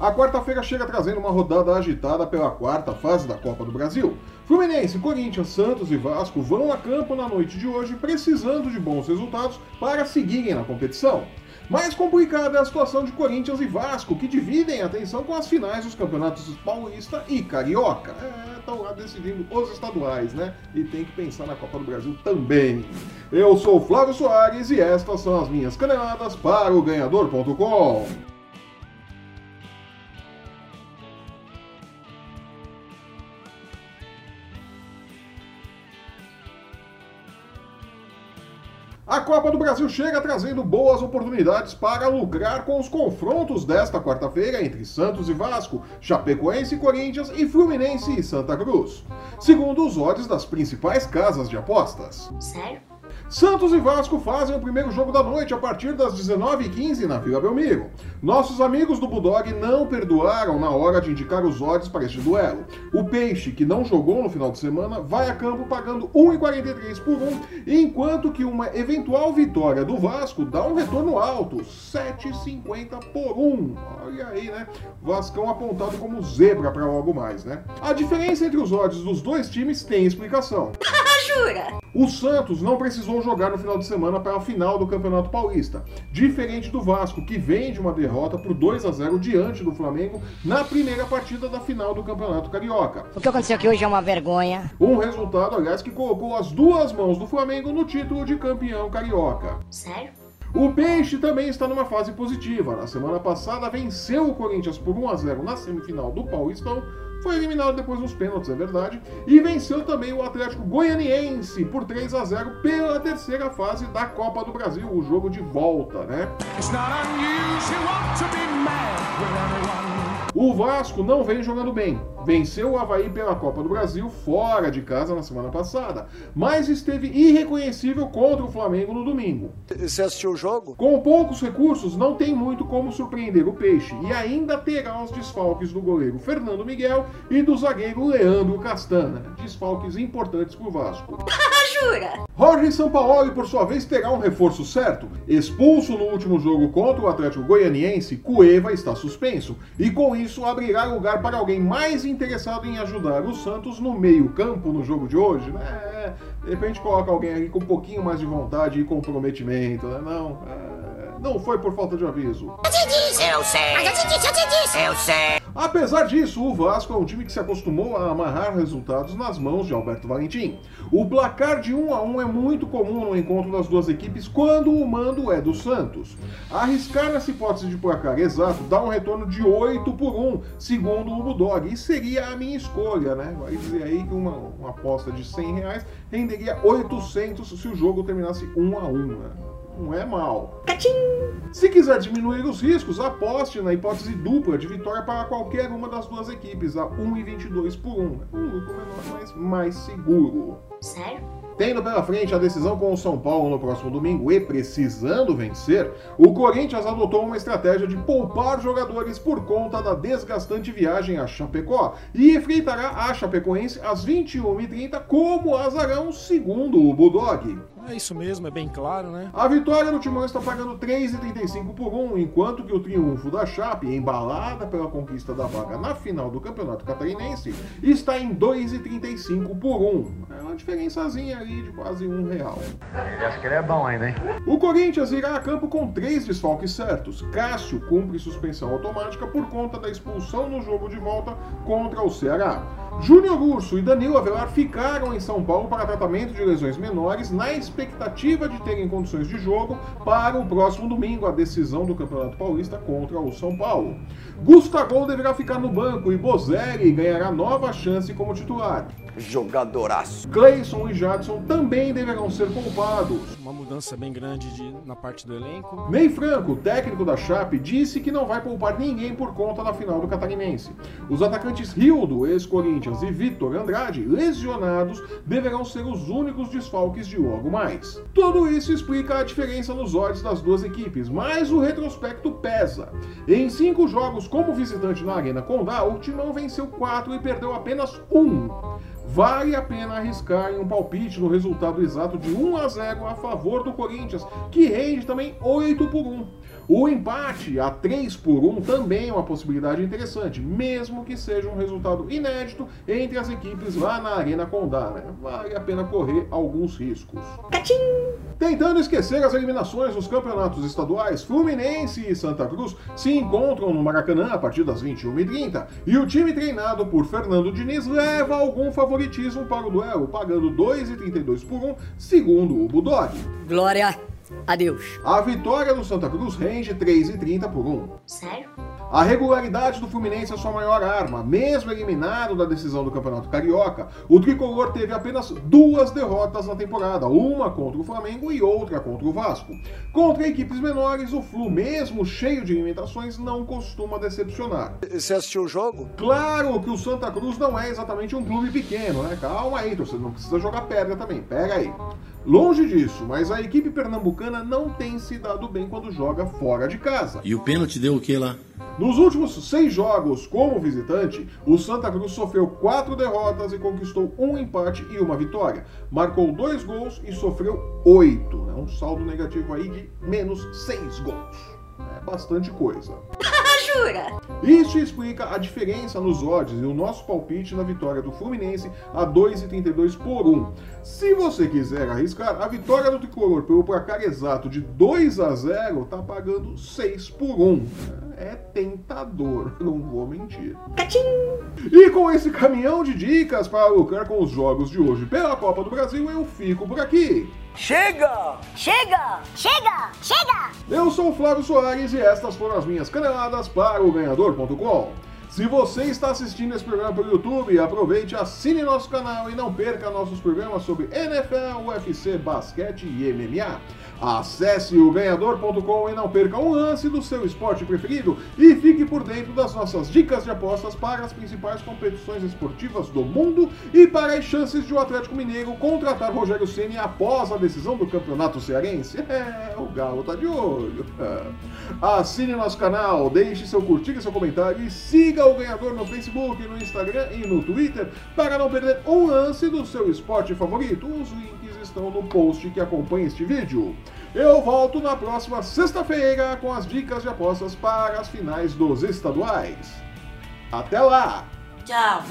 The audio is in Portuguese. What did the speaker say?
A quarta-feira chega trazendo uma rodada agitada pela quarta fase da Copa do Brasil. Fluminense, Corinthians, Santos e Vasco vão a campo na noite de hoje precisando de bons resultados para seguirem na competição. Mais complicada é a situação de Corinthians e Vasco, que dividem a atenção com as finais dos campeonatos Paulista e Carioca. É, estão lá decidindo os estaduais, né? E tem que pensar na Copa do Brasil também. Eu sou Flávio Soares e estas são as minhas caneladas para o Ganhador.com. A Copa do Brasil chega trazendo boas oportunidades para lucrar com os confrontos desta quarta-feira entre Santos e Vasco, Chapecoense e Corinthians e Fluminense e Santa Cruz. Segundo os odds das principais casas de apostas. Sério? Santos e Vasco fazem o primeiro jogo da noite a partir das 19h15 na Vila Belmiro. Nossos amigos do Bulldog não perdoaram na hora de indicar os odds para este duelo. O Peixe, que não jogou no final de semana, vai a campo pagando 1,43 por 1, enquanto que uma eventual vitória do Vasco dá um retorno alto, 7,50 por 1. Olha aí, né? Vascão apontado como zebra para logo mais, né? A diferença entre os odds dos dois times tem explicação. Jura? O Santos não precisou jogar no final de semana para a final do Campeonato Paulista, diferente do Vasco, que vem de uma derrota por 2 a 0 diante do Flamengo na primeira partida da final do Campeonato Carioca. O que aconteceu aqui hoje é uma vergonha. Um resultado, aliás, que colocou as duas mãos do Flamengo no título de campeão carioca. Sério? O Peixe também está numa fase positiva. Na semana passada venceu o Corinthians por 1 a 0 na semifinal do Paulistão foi eliminado depois nos pênaltis, é verdade, e venceu também o Atlético Goianiense por 3 a 0 pela terceira fase da Copa do Brasil, o jogo de volta, né? O Vasco não vem jogando bem. Venceu o Havaí pela Copa do Brasil fora de casa na semana passada, mas esteve irreconhecível contra o Flamengo no domingo. Você assistiu o jogo? Com poucos recursos, não tem muito como surpreender o Peixe e ainda terá os desfalques do goleiro Fernando Miguel e do zagueiro Leandro Castana. Desfalques importantes para o Vasco. Jura? Jorge Sampaoli, por sua vez, terá um reforço certo. Expulso no último jogo contra o Atlético Goianiense, Cueva está suspenso e com isso abrirá lugar para alguém mais interessado em ajudar o Santos no meio-campo no jogo de hoje, né? De repente coloca alguém aqui com um pouquinho mais de vontade e comprometimento, né? Não, é... não foi por falta de aviso. Eu te disse! Eu sei! Mas eu te disse, eu te disse! Eu sei! Apesar disso, o Vasco é um time que se acostumou a amarrar resultados nas mãos de Alberto Valentim. O placar de 1 a 1 é muito comum no encontro das duas equipes quando o mando é do Santos. Arriscar nessa hipótese de placar exato dá um retorno de 8 por 1, segundo o Bulldog, e seria a minha escolha, né? Vai dizer aí que uma, uma aposta de 100 reais renderia 800 se o jogo terminasse 1 a 1, né? Não é mal. Catim! Se quiser diminuir os riscos, aposte na hipótese dupla de vitória para qualquer uma das duas equipes, a 1,22 por 1. Um lucro menor, mas mais seguro. Sério? Tendo pela frente a decisão com o São Paulo no próximo domingo e precisando vencer, o Corinthians adotou uma estratégia de poupar jogadores por conta da desgastante viagem a Chapecó e enfrentará a Chapecoense às 21h30 como azarão, segundo o Bulldog. É isso mesmo, é bem claro, né? A vitória do Timão está pagando 3,35 por 1, enquanto que o triunfo da Chape, embalada pela conquista da vaga na final do Campeonato Catarinense, está em 2,35 por 1. É uma diferençazinha ali de quase um real. Ele acha que ele é bom ainda, hein? O Corinthians irá a campo com três desfalques certos. Cássio cumpre suspensão automática por conta da expulsão no jogo de volta contra o Ceará. Júnior Urso e Danilo Avelar ficaram em São Paulo para tratamento de lesões menores na expectativa de terem condições de jogo para o próximo domingo, a decisão do Campeonato Paulista contra o São Paulo. Gustavo deverá ficar no banco e Bozelli ganhará nova chance como titular. Jogadoraço. Clayson e Jadson também deverão ser poupados. Uma mudança bem grande de, na parte do elenco. Ney Franco, técnico da Chape, disse que não vai poupar ninguém por conta da final do Catarinense. Os atacantes Rildo, ex-Corinthians, e Vitor Andrade, lesionados, deverão ser os únicos desfalques de logo mais. Tudo isso explica a diferença nos odds das duas equipes, mas o retrospecto pesa. Em cinco jogos como visitante na Arena Condá, o Timão venceu quatro e perdeu apenas um vale a pena arriscar em um palpite no resultado exato de 1 a 0 a favor do Corinthians, que rende também 8 por 1. O empate a 3 por 1 também é uma possibilidade interessante, mesmo que seja um resultado inédito entre as equipes lá na Arena Condá. Né? Vale a pena correr alguns riscos. Tentando esquecer as eliminações dos campeonatos estaduais, Fluminense e Santa Cruz se encontram no Maracanã a partir das 21h30 e o time treinado por Fernando Diniz leva algum favoritismo para o duelo, pagando 2,32 por 1, segundo o Budog. Glória a Deus. A vitória do Santa Cruz rende 3,30 por 1. Sério? A regularidade do Fluminense é sua maior arma. Mesmo eliminado da decisão do Campeonato Carioca, o tricolor teve apenas duas derrotas na temporada, uma contra o Flamengo e outra contra o Vasco. Contra equipes menores, o Flu, mesmo cheio de limitações, não costuma decepcionar. Você assistiu o jogo? Claro que o Santa Cruz não é exatamente um clube pequeno, né? Calma aí, você não precisa jogar pedra também, pega aí. Longe disso, mas a equipe pernambucana não tem se dado bem quando joga fora de casa. E o pênalti deu o que lá? Nos últimos seis jogos como visitante, o Santa Cruz sofreu quatro derrotas e conquistou um empate e uma vitória. Marcou dois gols e sofreu oito. Né? Um saldo negativo aí de menos seis gols. É bastante coisa. Jura? Isso explica a diferença nos odds e o nosso palpite na vitória do Fluminense a 2,32 por 1. Se você quiser arriscar, a vitória do Tricolor pelo placar exato de 2 a 0 tá pagando 6 por 1. É tentador, não vou mentir. E com esse caminhão de dicas para lucrar com os jogos de hoje pela Copa do Brasil, eu fico por aqui. Chega! Chega! Chega! Chega! Eu sou o Flávio Soares e estas foram as minhas caneladas para o Ganhador.com. Se você está assistindo esse programa pelo YouTube, aproveite, assine nosso canal e não perca nossos programas sobre NFL, UFC, basquete e MMA. Acesse o ganhador.com e não perca um lance do seu esporte preferido e fique por dentro das nossas dicas de apostas para as principais competições esportivas do mundo e para as chances de o Atlético Mineiro contratar Rogério Ceni após a decisão do Campeonato Cearense. É, o Galo tá de olho. Assine nosso canal, deixe seu curtir e seu comentário e siga o ganhador no Facebook, no Instagram e no Twitter para não perder um lance do seu esporte favorito. Os links estão no post que acompanha este vídeo. Eu volto na próxima sexta-feira com as dicas de apostas para as finais dos estaduais. Até lá! Tchau!